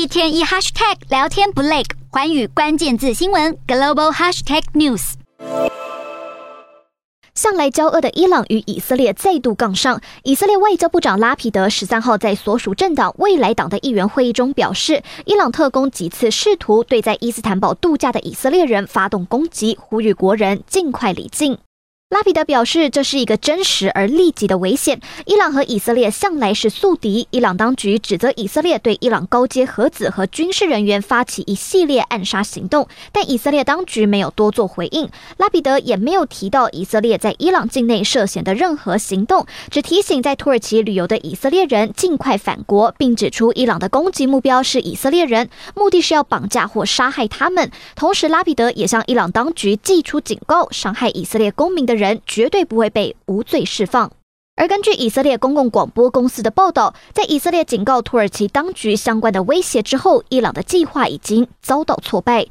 一天一 hashtag 聊天不累，寰宇关键字新闻 global hashtag news。向来交恶的伊朗与以色列再度杠上。以色列外交部长拉皮德十三号在所属政党未来党的议员会议中表示，伊朗特工几次试图对在伊斯坦堡度假的以色列人发动攻击，呼吁国人尽快离境。拉皮德表示，这是一个真实而立即的危险。伊朗和以色列向来是宿敌。伊朗当局指责以色列对伊朗高阶核子和军事人员发起一系列暗杀行动，但以色列当局没有多做回应。拉皮德也没有提到以色列在伊朗境内涉嫌的任何行动，只提醒在土耳其旅游的以色列人尽快返国，并指出伊朗的攻击目标是以色列人，目的是要绑架或杀害他们。同时，拉皮德也向伊朗当局寄出警告：伤害以色列公民的人人绝对不会被无罪释放。而根据以色列公共广播公司的报道，在以色列警告土耳其当局相关的威胁之后，伊朗的计划已经遭到挫败。